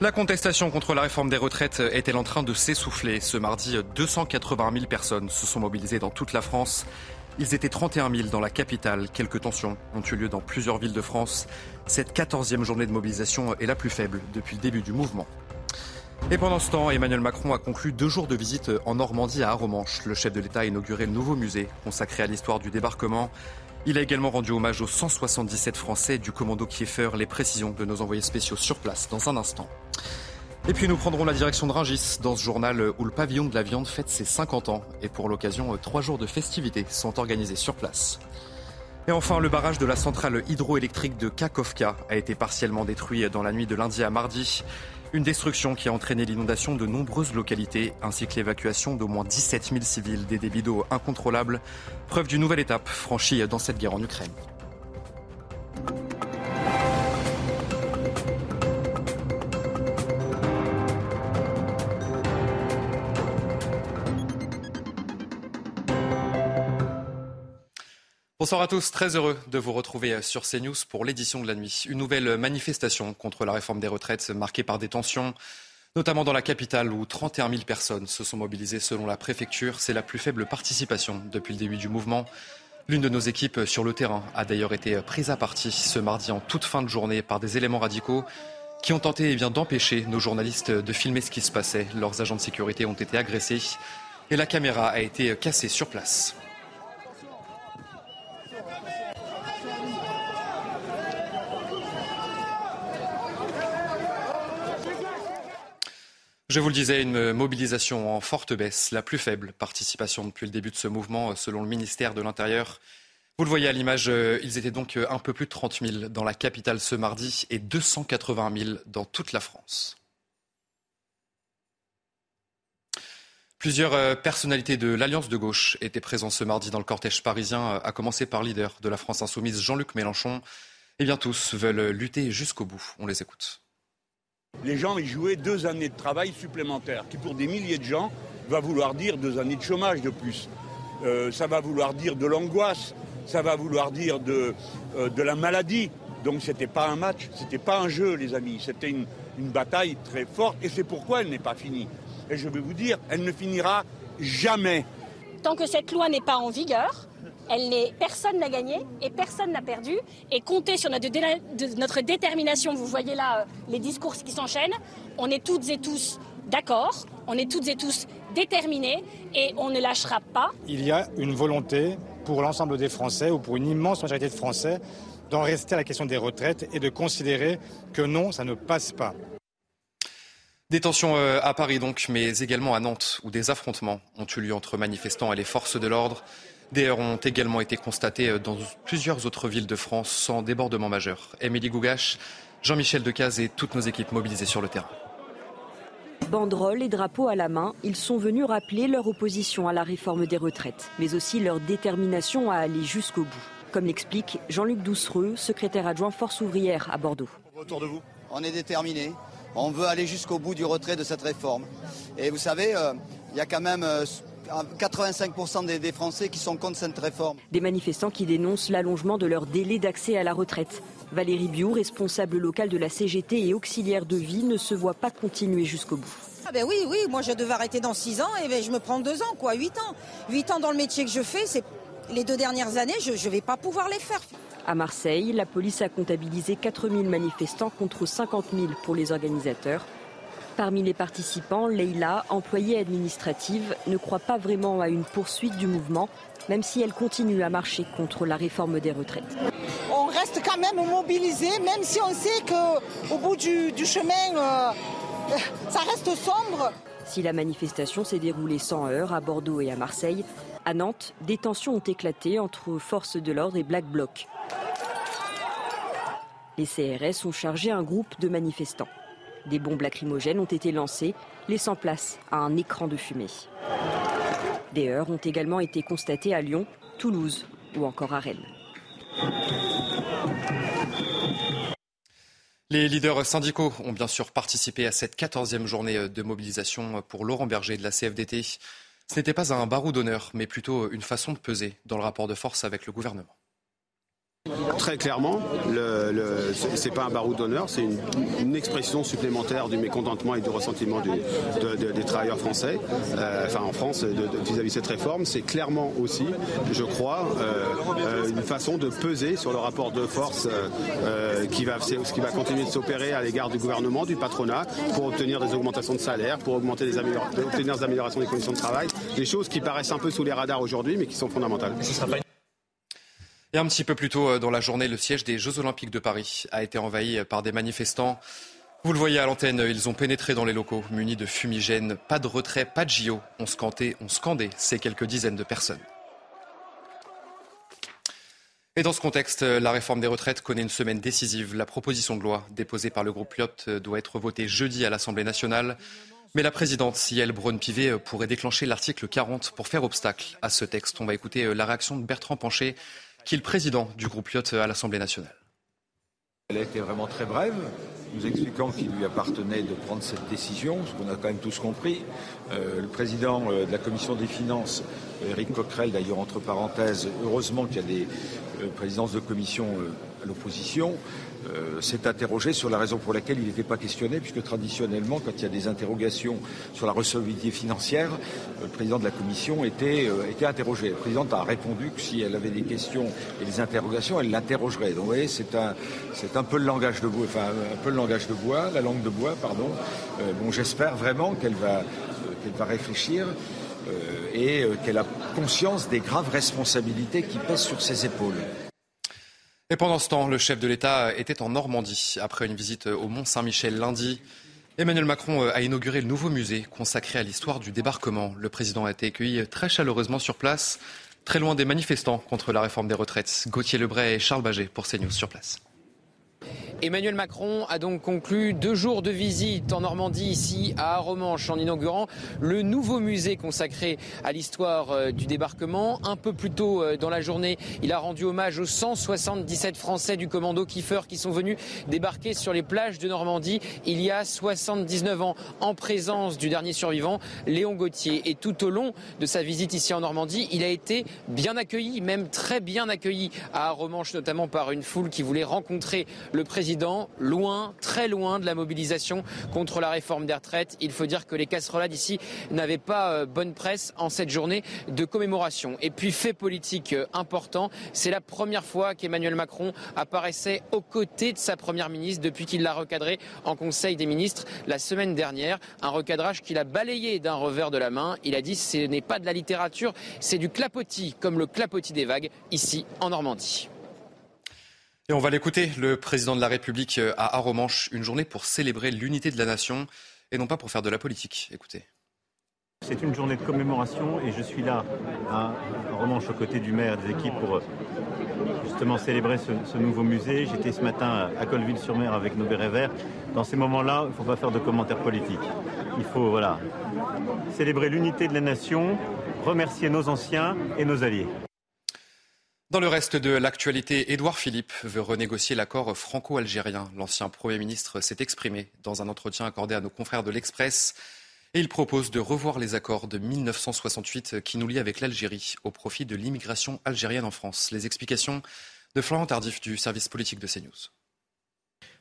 La contestation contre la réforme des retraites est-elle en train de s'essouffler Ce mardi, 280 000 personnes se sont mobilisées dans toute la France. Ils étaient 31 000 dans la capitale. Quelques tensions ont eu lieu dans plusieurs villes de France. Cette 14e journée de mobilisation est la plus faible depuis le début du mouvement. Et pendant ce temps, Emmanuel Macron a conclu deux jours de visite en Normandie à Aromanche. Le chef de l'État a inauguré le nouveau musée consacré à l'histoire du débarquement. Il a également rendu hommage aux 177 Français du commando Kieffer. Les précisions de nos envoyés spéciaux sur place dans un instant. Et puis nous prendrons la direction de Ringis dans ce journal où le pavillon de la viande fête ses 50 ans. Et pour l'occasion, trois jours de festivités sont organisés sur place. Et enfin, le barrage de la centrale hydroélectrique de Kakovka a été partiellement détruit dans la nuit de lundi à mardi. Une destruction qui a entraîné l'inondation de nombreuses localités ainsi que l'évacuation d'au moins 17 000 civils des débits d'eau incontrôlables. Preuve d'une nouvelle étape franchie dans cette guerre en Ukraine. Bonsoir à tous, très heureux de vous retrouver sur CNews pour l'édition de la nuit. Une nouvelle manifestation contre la réforme des retraites marquée par des tensions, notamment dans la capitale où 31 000 personnes se sont mobilisées selon la préfecture. C'est la plus faible participation depuis le début du mouvement. L'une de nos équipes sur le terrain a d'ailleurs été prise à partie ce mardi en toute fin de journée par des éléments radicaux qui ont tenté eh d'empêcher nos journalistes de filmer ce qui se passait. Leurs agents de sécurité ont été agressés et la caméra a été cassée sur place. Je vous le disais, une mobilisation en forte baisse, la plus faible participation depuis le début de ce mouvement, selon le ministère de l'Intérieur. Vous le voyez à l'image, euh, ils étaient donc euh, un peu plus de 30 000 dans la capitale ce mardi et 280 000 dans toute la France. Plusieurs euh, personnalités de l'Alliance de gauche étaient présentes ce mardi dans le cortège parisien, à commencer par leader de la France insoumise Jean-Luc Mélenchon. Et bien tous veulent lutter jusqu'au bout. On les écoute. Les gens y jouaient deux années de travail supplémentaires, qui pour des milliers de gens va vouloir dire deux années de chômage de plus. Euh, ça va vouloir dire de l'angoisse, ça va vouloir dire de, euh, de la maladie. Donc ce n'était pas un match, ce n'était pas un jeu, les amis. C'était une, une bataille très forte et c'est pourquoi elle n'est pas finie. Et je vais vous dire, elle ne finira jamais. Tant que cette loi n'est pas en vigueur, elle personne n'a gagné et personne n'a perdu. Et comptez sur notre, notre détermination. Vous voyez là euh, les discours qui s'enchaînent. On est toutes et tous d'accord, on est toutes et tous déterminés et on ne lâchera pas. Il y a une volonté pour l'ensemble des Français ou pour une immense majorité de Français d'en rester à la question des retraites et de considérer que non, ça ne passe pas. Des tensions euh, à Paris donc, mais également à Nantes, où des affrontements ont eu lieu entre manifestants et les forces de l'ordre. Des heurts ont également été constatés euh, dans plusieurs autres villes de France sans débordement majeur. Émilie Gougache, Jean-Michel Decaze et toutes nos équipes mobilisées sur le terrain. Banderoles et drapeaux à la main, ils sont venus rappeler leur opposition à la réforme des retraites, mais aussi leur détermination à aller jusqu'au bout. Comme l'explique Jean-Luc Doucereux, secrétaire adjoint Force ouvrière à Bordeaux. Autour de vous On est déterminés. On veut aller jusqu'au bout du retrait de cette réforme. Et vous savez, euh, il y a quand même euh, 85% des, Français qui sont contre cette réforme. Des manifestants qui dénoncent l'allongement de leur délai d'accès à la retraite. Valérie Biou, responsable locale de la CGT et auxiliaire de vie, ne se voit pas continuer jusqu'au bout. Ah ben oui, oui, moi je devais arrêter dans 6 ans et ben je me prends 2 ans, quoi, 8 ans. 8 ans dans le métier que je fais, c'est les deux dernières années, je ne vais pas pouvoir les faire. À Marseille, la police a comptabilisé 4000 manifestants contre 50 000 pour les organisateurs. Parmi les participants, Leila, employée administrative, ne croit pas vraiment à une poursuite du mouvement, même si elle continue à marcher contre la réforme des retraites. On reste quand même mobilisé, même si on sait qu'au bout du, chemin, euh, ça reste sombre. Si la manifestation s'est déroulée sans heurts à Bordeaux et à Marseille, à Nantes, des tensions ont éclaté entre forces de l'ordre et Black Bloc. Les CRS ont chargé un groupe de manifestants. Des bombes lacrymogènes ont été lancées, laissant place à un écran de fumée. Des heurts ont également été constatés à Lyon, Toulouse ou encore à Rennes. Les leaders syndicaux ont bien sûr participé à cette 14e journée de mobilisation pour Laurent Berger de la CFDT. Ce n'était pas un barreau d'honneur, mais plutôt une façon de peser dans le rapport de force avec le gouvernement. Très clairement, le, ce n'est pas un barreau d'honneur, c'est une, expression supplémentaire du mécontentement et du ressentiment des travailleurs français, euh, enfin en France, vis-à-vis de, cette réforme. C'est clairement aussi, je crois, euh, euh, une façon de peser sur le rapport de force qui, va, qui va continuer de s'opérer à l'égard du gouvernement, du patronat, pour obtenir des augmentations de salaire, pour augmenter des obtenir des améliorations des conditions de travail, des choses qui paraissent un peu sous les radars aujourd'hui, mais qui sont fondamentales. Et un petit peu plus tôt euh, dans la journée, le siège des Jeux Olympiques de Paris a été envahi euh, par des manifestants. Vous le voyez à l'antenne, ils ont pénétré dans les locaux munis de fumigènes. Pas de retrait, pas de JO. On scandait, on scandait ces quelques dizaines de personnes. Et dans ce contexte, euh, la réforme des retraites connaît une semaine décisive. La proposition de loi déposée par le groupe Lyot doit être votée jeudi à l'Assemblée nationale. Mais la présidente Ciel Braun-Pivet pourrait déclencher l'article 40 pour faire obstacle à ce texte. On va écouter la réaction de Bertrand Pancher, qui est le président du groupe Lyot à l'Assemblée nationale. Elle a été vraiment très brève, nous expliquant qu'il lui appartenait de prendre cette décision, ce qu'on a quand même tous compris. Euh, le président euh, de la commission des finances, Eric Coquerel, d'ailleurs entre parenthèses, heureusement qu'il y a des euh, présidences de commission à l'opposition, euh, s'est interrogé sur la raison pour laquelle il n'était pas questionné, puisque traditionnellement, quand il y a des interrogations sur la recevabilité financière, euh, le président de la commission était, euh, était interrogé. La présidente a répondu que si elle avait des questions et des interrogations, elle l'interrogerait. Donc vous voyez, c'est un, peu le langage de bois, enfin un peu le langage de bois, la langue de bois, pardon. bon, j'espère vraiment qu'elle va réfléchir. et qu'elle a conscience des graves responsabilités qui pèsent sur ses épaules. Et pendant ce temps, le chef de l'État était en Normandie après une visite au Mont Saint-Michel lundi. Emmanuel Macron a inauguré le nouveau musée consacré à l'histoire du débarquement. Le président a été accueilli très chaleureusement sur place, très loin des manifestants contre la réforme des retraites. Gauthier Lebray et Charles Baget pour CNews sur place. Emmanuel Macron a donc conclu deux jours de visite en Normandie, ici à Aromanche, en inaugurant le nouveau musée consacré à l'histoire euh, du débarquement. Un peu plus tôt euh, dans la journée, il a rendu hommage aux 177 Français du commando Kiefer qui sont venus débarquer sur les plages de Normandie il y a 79 ans, en présence du dernier survivant, Léon Gauthier. Et tout au long de sa visite ici en Normandie, il a été bien accueilli, même très bien accueilli à Aromanche, notamment par une foule qui voulait rencontrer le président loin, très loin de la mobilisation contre la réforme des retraites. Il faut dire que les casserolades ici n'avaient pas euh, bonne presse en cette journée de commémoration. Et puis, fait politique euh, important, c'est la première fois qu'Emmanuel Macron apparaissait aux côtés de sa première ministre depuis qu'il l'a recadré en Conseil des ministres la semaine dernière. Un recadrage qu'il a balayé d'un revers de la main. Il a dit ce n'est pas de la littérature, c'est du clapotis, comme le clapotis des vagues ici en Normandie. Et on va l'écouter, le président de la République euh, à Aromanche, une journée pour célébrer l'unité de la nation et non pas pour faire de la politique. Écoutez. C'est une journée de commémoration et je suis là à Aromanche aux côtés du maire des équipes pour euh, justement célébrer ce, nouveau musée. J'étais ce matin à Colville-sur-Mer avec nos bérets verts. Dans ces moments-là, il ne faut pas faire de commentaires politiques. Il faut voilà, célébrer l'unité de la nation, remercier nos anciens et nos alliés. Dans le reste de l'actualité, Édouard Philippe veut renégocier l'accord franco-algérien. L'ancien Premier ministre s'est exprimé dans un entretien accordé à nos confrères de l'Express et il propose de revoir les accords de 1968 qui nous lient avec l'Algérie au profit de l'immigration algérienne en France. Les explications de Florent Tardif du service politique de CNews.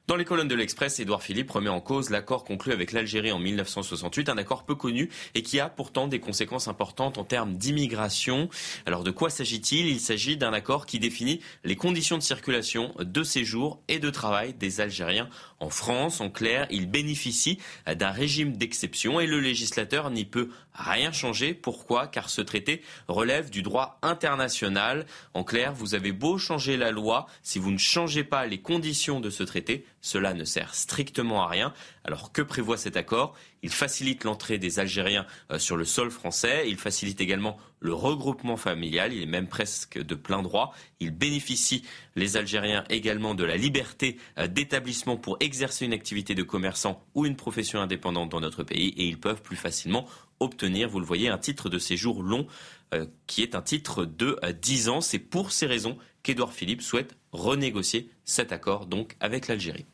Dans les colonnes de l'Express, Édouard Philippe remet en cause l'accord conclu avec l'Algérie en 1968, un accord peu connu et qui a pourtant des conséquences importantes en termes d'immigration. Alors de quoi s'agit-il? Il s'agit d'un accord qui définit les conditions de circulation, de séjour et de travail des Algériens en France. En clair, il bénéficie d'un régime d'exception et le législateur n'y peut rien changer. Pourquoi? Car ce traité relève du droit international. En clair, vous avez beau changer la loi, si vous ne changez pas les conditions de ce traité, cela ne sert strictement à rien. Alors que prévoit cet accord? Il facilite l'entrée des Algériens euh, sur le sol français. Il facilite également le regroupement familial. Il est même presque de plein droit. Il bénéficie, les Algériens, également de la liberté euh, d'établissement pour exercer une activité de commerçant ou une profession indépendante dans notre pays. Et ils peuvent plus facilement obtenir, vous le voyez, un titre de séjour long euh, qui est un titre de 10 ans. C'est pour ces raisons qu'Édouard Philippe souhaite renégocier cet accord donc avec l'Algérie.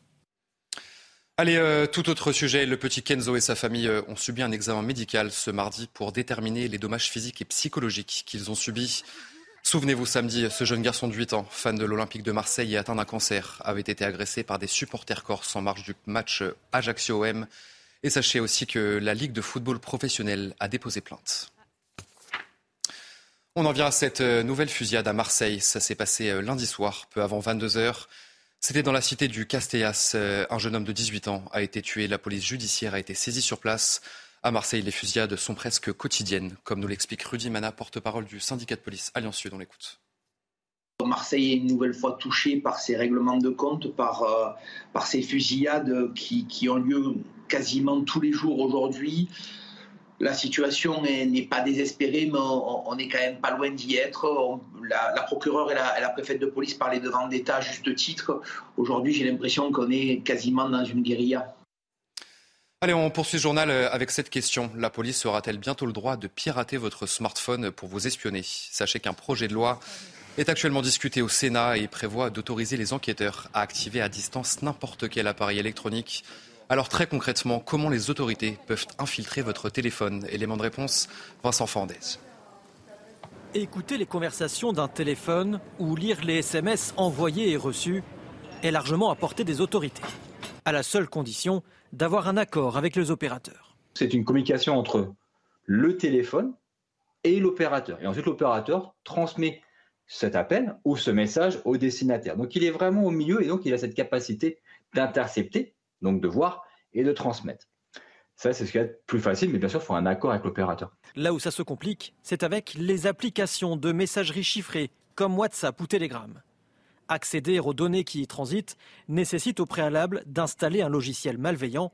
Allez, euh, tout autre sujet. Le petit Kenzo et sa famille euh, ont subi un examen médical ce mardi pour déterminer les dommages physiques et psychologiques qu'ils ont subis. Souvenez-vous, samedi, ce jeune garçon de 8 ans, fan de l'Olympique de Marseille et atteint d'un cancer, avait été agressé par des supporters corses en marge du match Ajaccio-OM. Et sachez aussi que la Ligue de football professionnel a déposé plainte. On en vient à cette nouvelle fusillade à Marseille. Ça s'est passé lundi soir, peu avant 22 heures. C'était dans la cité du Castellas. Un jeune homme de 18 ans a été tué. La police judiciaire a été saisie sur place. À Marseille, les fusillades sont presque quotidiennes, comme nous l'explique Rudy Mana, porte-parole du syndicat de police Alliance Sud. On l'écoute. Marseille est une nouvelle fois touché par ces règlements de compte, par, euh, par ces fusillades qui, qui, ont lieu quasiment tous les jours aujourd'hui. La situation n'est pas désespérée, mais on, n'est quand même pas loin d'y être. la, procureure et la, préfète de police parlaient de vendetta à juste titre. Aujourd'hui, j'ai l'impression qu'on est quasiment dans une guérilla. Allez, on poursuit le journal avec cette question. La police aura-t-elle bientôt le droit de pirater votre smartphone pour vous espionner? Sachez qu'un projet de loi est actuellement discuté au Sénat et prévoit d'autoriser les enquêteurs à activer à distance n'importe quel appareil électronique. Alors très concrètement, comment les autorités peuvent infiltrer votre téléphone? Élément de réponse, Vincent Fandez. Écouter les conversations d'un téléphone ou lire les SMS envoyés et reçus est largement à portée des autorités, à la seule condition d'avoir un accord avec les opérateurs. C'est une communication entre le téléphone et l'opérateur. Et ensuite, l'opérateur transmet cet appel ou ce message au destinataire. Donc, il est vraiment au milieu et donc il a cette capacité d'intercepter, donc de voir et de transmettre. Ça, c'est ce qui est plus facile, mais bien sûr, il faut un accord avec l'opérateur. Là où ça se complique, c'est avec les applications de messagerie chiffrées, comme WhatsApp ou Telegram. Accéder aux données qui y transitent nécessite au préalable d'installer un logiciel malveillant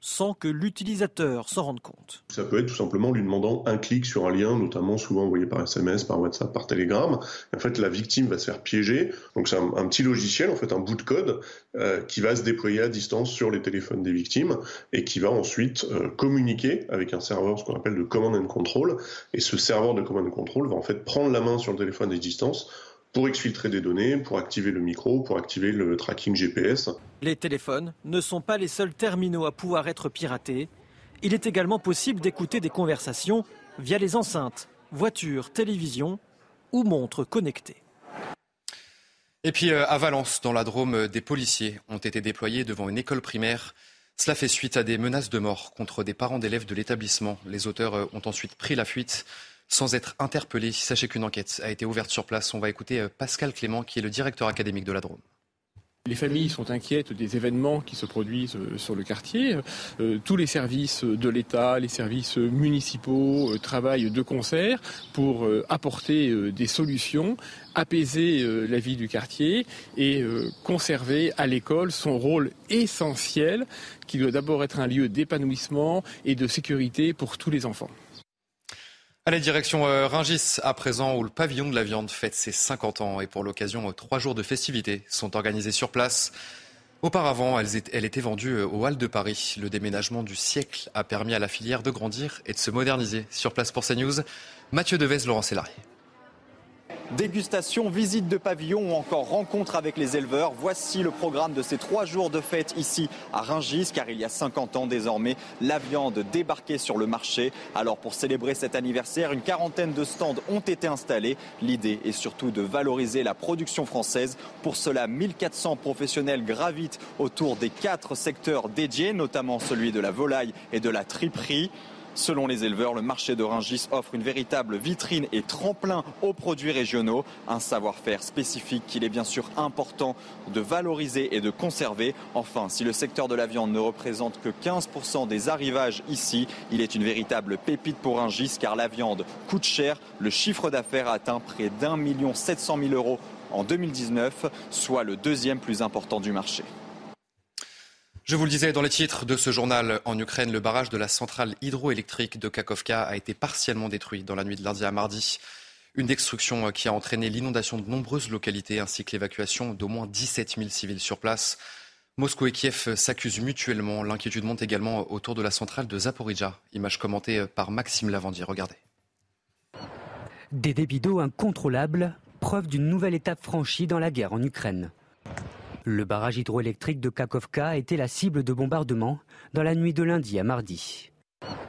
sans que l'utilisateur s'en rende compte. Ça peut être tout simplement lui demandant un clic sur un lien, notamment souvent envoyé par SMS, par WhatsApp, par Telegram. En fait, la victime va se faire piéger. Donc c'est un, petit logiciel, en fait un bout de code, euh, qui va se déployer à distance sur les téléphones des victimes et qui va ensuite euh, communiquer avec un serveur, ce qu'on appelle de command and control. Et ce serveur de command and control va en fait prendre la main sur le téléphone à distance pour exfiltrer des données, pour activer le micro, pour activer le tracking GPS. Les téléphones ne sont pas les seuls terminaux à pouvoir être piratés. Il est également possible d'écouter des conversations via les enceintes, voitures, télévisions ou montres connectées. Et puis à Valence, dans la Drôme, des policiers ont été déployés devant une école primaire. Cela fait suite à des menaces de mort contre des parents d'élèves de l'établissement. Les auteurs ont ensuite pris la fuite sans être interpellés. Sachez qu'une enquête a été ouverte sur place. On va écouter Pascal Clément, qui est le directeur académique de la Drôme. Les familles sont inquiètes des événements qui se produisent sur le quartier. Euh, tous les services de l'État, les services municipaux euh, travaillent de concert pour euh, apporter des solutions, apaiser la vie du quartier et conserver à l'école son rôle essentiel qui doit d'abord être un lieu d'épanouissement et de sécurité pour tous les enfants. Allez, direction Ringis à présent, où le pavillon de la viande fête ses 50 ans. Et pour l'occasion, trois jours de festivités sont organisés sur place. Auparavant, elle était vendue au Hall de Paris. Le déménagement du siècle a permis à la filière de grandir et de se moderniser. Sur place pour CNews, Mathieu Devez, Laurent Sélarié. Dégustation, visite de pavillon ou encore rencontre avec les éleveurs. Voici le programme de ces trois jours de fête ici à Ringis, car il y a 50 ans désormais, la viande débarquait sur le marché. Alors pour célébrer cet anniversaire, une quarantaine de stands ont été installés. L'idée est surtout de valoriser la production française. Pour cela, 1400 professionnels gravitent autour des quatre secteurs dédiés, notamment celui de la volaille et de la triperie. Selon les éleveurs, le marché de Ringis offre une véritable vitrine et tremplin aux produits régionaux, un savoir-faire spécifique qu'il est bien sûr important de valoriser et de conserver. Enfin, si le secteur de la viande ne représente que 15% des arrivages ici, il est une véritable pépite pour Ringis car la viande coûte cher. Le chiffre d'affaires a atteint près d'un million sept cent mille euros en 2019, soit le deuxième plus important du marché. Je vous le disais dans les titres de ce journal, en Ukraine, le barrage de la centrale hydroélectrique de Kakovka a été partiellement détruit dans la nuit de lundi à mardi. Une destruction qui a entraîné l'inondation de nombreuses localités ainsi que l'évacuation d'au moins 17 000 civils sur place. Moscou et Kiev s'accusent mutuellement. L'inquiétude monte également autour de la centrale de Zaporizhia. Image commentée par Maxime Lavandier. Regardez. Des débits d'eau incontrôlables, preuve d'une nouvelle étape franchie dans la guerre en Ukraine. Le barrage hydroélectrique de Kakovka a été la cible de bombardements dans la nuit de lundi à mardi.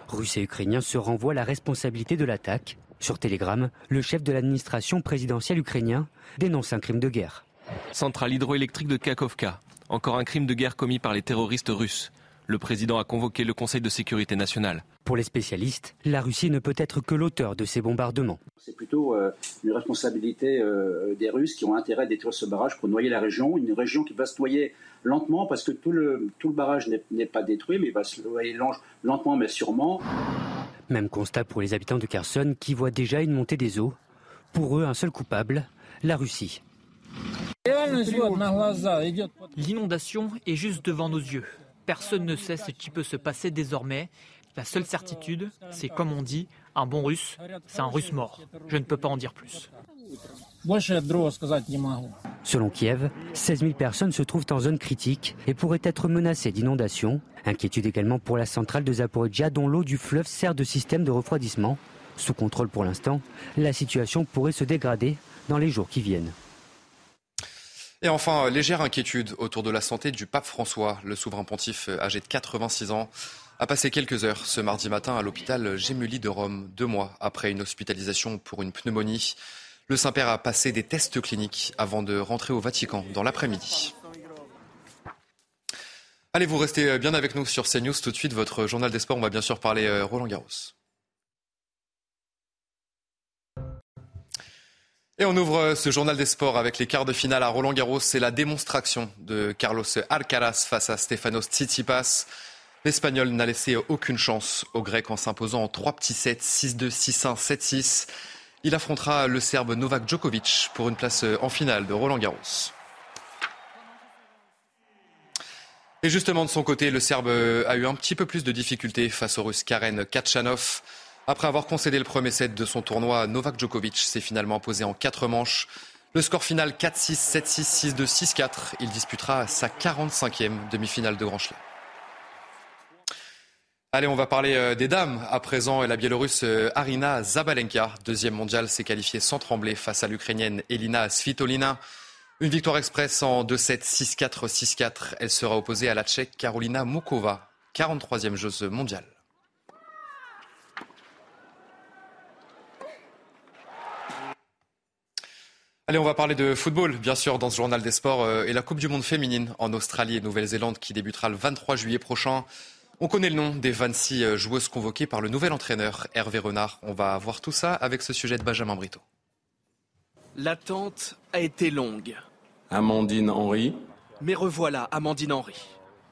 Russes et Ukrainiens se renvoient la responsabilité de l'attaque. Sur Telegram, le chef de l'administration présidentielle ukrainien dénonce un crime de guerre. Centrale hydroélectrique de Kakovka, encore un crime de guerre commis par les terroristes russes. Le président a convoqué le Conseil de sécurité nationale. Pour les spécialistes, la Russie ne peut être que l'auteur de ces bombardements. C'est plutôt euh, une responsabilité euh, des Russes qui ont intérêt à détruire ce barrage pour noyer la région. Une région qui va se noyer lentement parce que tout le, tout le barrage n'est pas détruit, mais il va se noyer lentement mais sûrement. Même constat pour les habitants de Kherson qui voient déjà une montée des eaux. Pour eux, un seul coupable, la Russie. L'inondation est juste devant nos yeux. Personne ne sait ce qui peut se passer désormais. La seule certitude, c'est comme on dit, un bon russe, c'est un russe mort. Je ne peux pas en dire plus. Selon Kiev, 16 000 personnes se trouvent en zone critique et pourraient être menacées d'inondation. Inquiétude également pour la centrale de Zaporizhia dont l'eau du fleuve sert de système de refroidissement. Sous contrôle pour l'instant, la situation pourrait se dégrader dans les jours qui viennent. Et enfin, légère inquiétude autour de la santé du pape François. Le souverain pontife, âgé de 86 ans, a passé quelques heures ce mardi matin à l'hôpital Gemelli de Rome, deux mois après une hospitalisation pour une pneumonie. Le Saint-Père a passé des tests cliniques avant de rentrer au Vatican dans l'après-midi. Allez, vous restez bien avec nous sur CNews. Tout de suite, votre journal des sports. On va bien sûr parler euh, Roland Garros. Et on ouvre euh, ce journal des sports avec les quarts de finale à Roland Garros. C'est la démonstration de Carlos Alcaraz face à Stefanos Tsitsipas. L'Espagnol n'a laissé aucune chance aux Grecs en s'imposant en trois petits sets, 6-2, 6-1, 7-6. Il affrontera le Serbe Novak Djokovic pour une place euh, en finale de Roland Garros. Et justement, de son côté, le Serbe euh, a eu un petit peu plus de difficultés face au Russe Karen Kachanov. Après avoir concédé le premier set de son tournoi, Novak Djokovic s'est finalement imposé en quatre manches. Le score final 4-6, 7-6, 6-2, 6-4. Il disputera sa 45e demi-finale de Grand Chelem. Allez, on va parler euh, des dames. À présent, la Biélorusse euh, Arina Zabalenka, deuxième mondiale, s'est qualifiée sans trembler face à l'Ukrainienne Elina Svitolina. Une victoire express en 2-7, 6-4, 6-4. Elle sera opposée à la Tchèque Carolina Mukova, 43e joueuse mondiale. Allez, on va parler de football, bien sûr, dans ce journal des sports euh, et la Coupe du Monde féminine en Australie et Nouvelle-Zélande qui débutera le 23 juillet prochain. On connaît le nom des 26 euh, joueuses convoquées par le nouvel entraîneur Hervé Renard. On va voir tout ça avec ce sujet de Benjamin Brito. L'attente a été longue. Amandine Henry. Mais revoilà Amandine Henry.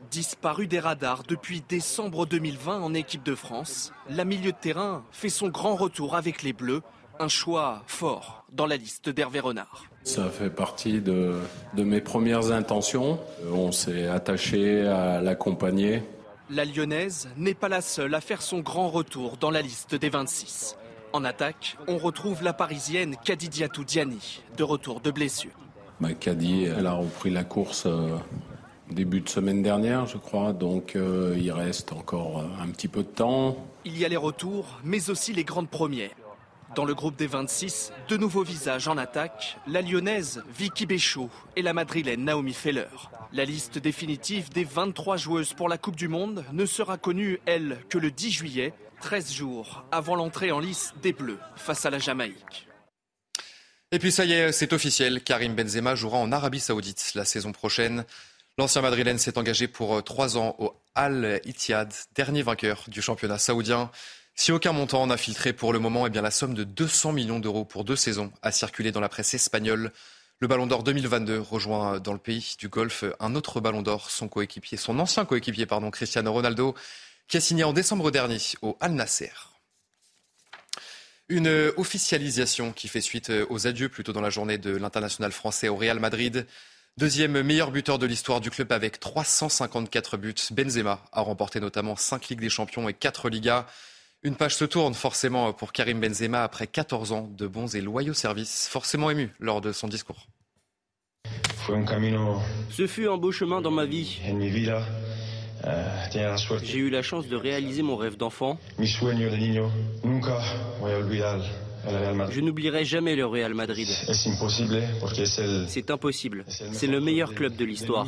Disparue des radars depuis décembre 2020 en équipe de France, la milieu de terrain fait son grand retour avec les Bleus un choix fort dans la liste d'Hervé Renard. Ça fait partie de, mes premières intentions. On s'est attaché à l'accompagner. La lyonnaise n'est pas la seule à faire son grand retour dans la liste des 26. En attaque, on retrouve la parisienne Kadidiatou Diani, de retour de blessure. Bah, Kadi, elle a repris la course euh, début de semaine dernière, je crois, donc euh, il reste encore euh, un petit peu de temps. Il y a les retours, mais aussi les grandes premières. Dans le groupe des 26, deux nouveaux visages en attaque, la lyonnaise Vicky Béchaud et la madrilène Naomi Feller. La liste définitive des 23 joueuses pour la Coupe du Monde ne sera connue, elle, que le 10 juillet, 13 jours avant l'entrée en lice des Bleus face à la Jamaïque. Et puis ça y est, c'est officiel, Karim Benzema jouera en Arabie Saoudite la saison prochaine. L'ancien madrilène s'est engagé pour trois ans au Al Ittihad, dernier vainqueur du championnat saoudien. Si aucun montant n'a filtré pour le moment, eh bien la somme de 200 millions d'euros pour deux saisons a circulé dans la presse espagnole. Le Ballon d'Or 2022 rejoint dans le pays du golf un autre Ballon d'Or, son coéquipier, son ancien coéquipier, pardon, Cristiano Ronaldo, qui a signé en décembre dernier au Al Nasser. Une officialisation qui fait suite aux adieux plutôt dans la journée de l'international français au Real Madrid. Deuxième meilleur buteur de l'histoire du club avec 354 buts, Benzema a remporté notamment 5 Ligues des Champions et 4 Ligas. Une page se tourne forcément pour Karim Benzema après 14 ans de bons et loyaux services, forcément ému lors de son discours. Ce fut un beau chemin dans ma vie. Eh, J'ai eu la chance de réaliser mon rêve d'enfant. Je n'oublierai jamais le Real Madrid. C'est impossible. C'est le meilleur club de l'histoire.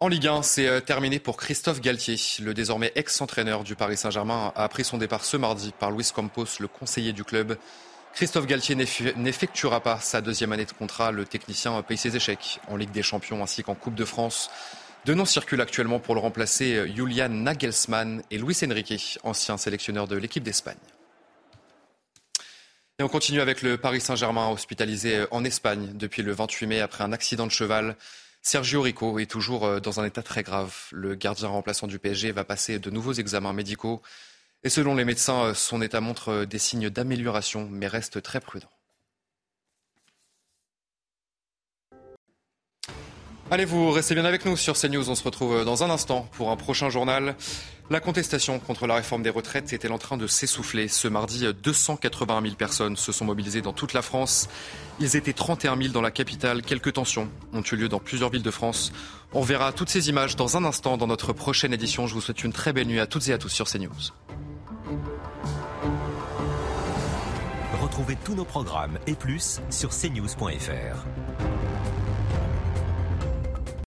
En Ligue 1, c'est euh, terminé pour Christophe Galtier. Le désormais ex-entraîneur du Paris Saint-Germain a pris son départ ce mardi par Luis Campos, le conseiller du club. Christophe Galtier n'effectuera pas sa deuxième année de contrat. Le technicien paye ses échecs en Ligue des Champions ainsi qu'en Coupe de France. Deux noms circulent actuellement pour le remplacer euh, Julian Nagelsmann et Luis Enrique, ancien sélectionneur de l'équipe d'Espagne. Et on continue avec le Paris Saint-Germain, hospitalisé euh, en Espagne depuis le 28 mai après un accident de cheval. Sergio Rico est toujours euh, dans un état très grave. Le gardien remplaçant du PSG va passer de nouveaux examens médicaux. Et selon les médecins, euh, son état montre euh, des signes d'amélioration, mais reste très prudent. Allez, vous restez bien avec nous sur CNews. On se retrouve dans un instant pour un prochain journal. La contestation contre la réforme des retraites était en train de s'essouffler. Ce mardi, 280 000 personnes se sont mobilisées dans toute la France. Ils étaient 31 000 dans la capitale. Quelques tensions ont eu lieu dans plusieurs villes de France. On verra toutes ces images dans un instant dans notre prochaine édition. Je vous souhaite une très belle nuit à toutes et à tous sur CNews. Retrouvez tous nos programmes et plus sur cnews.fr.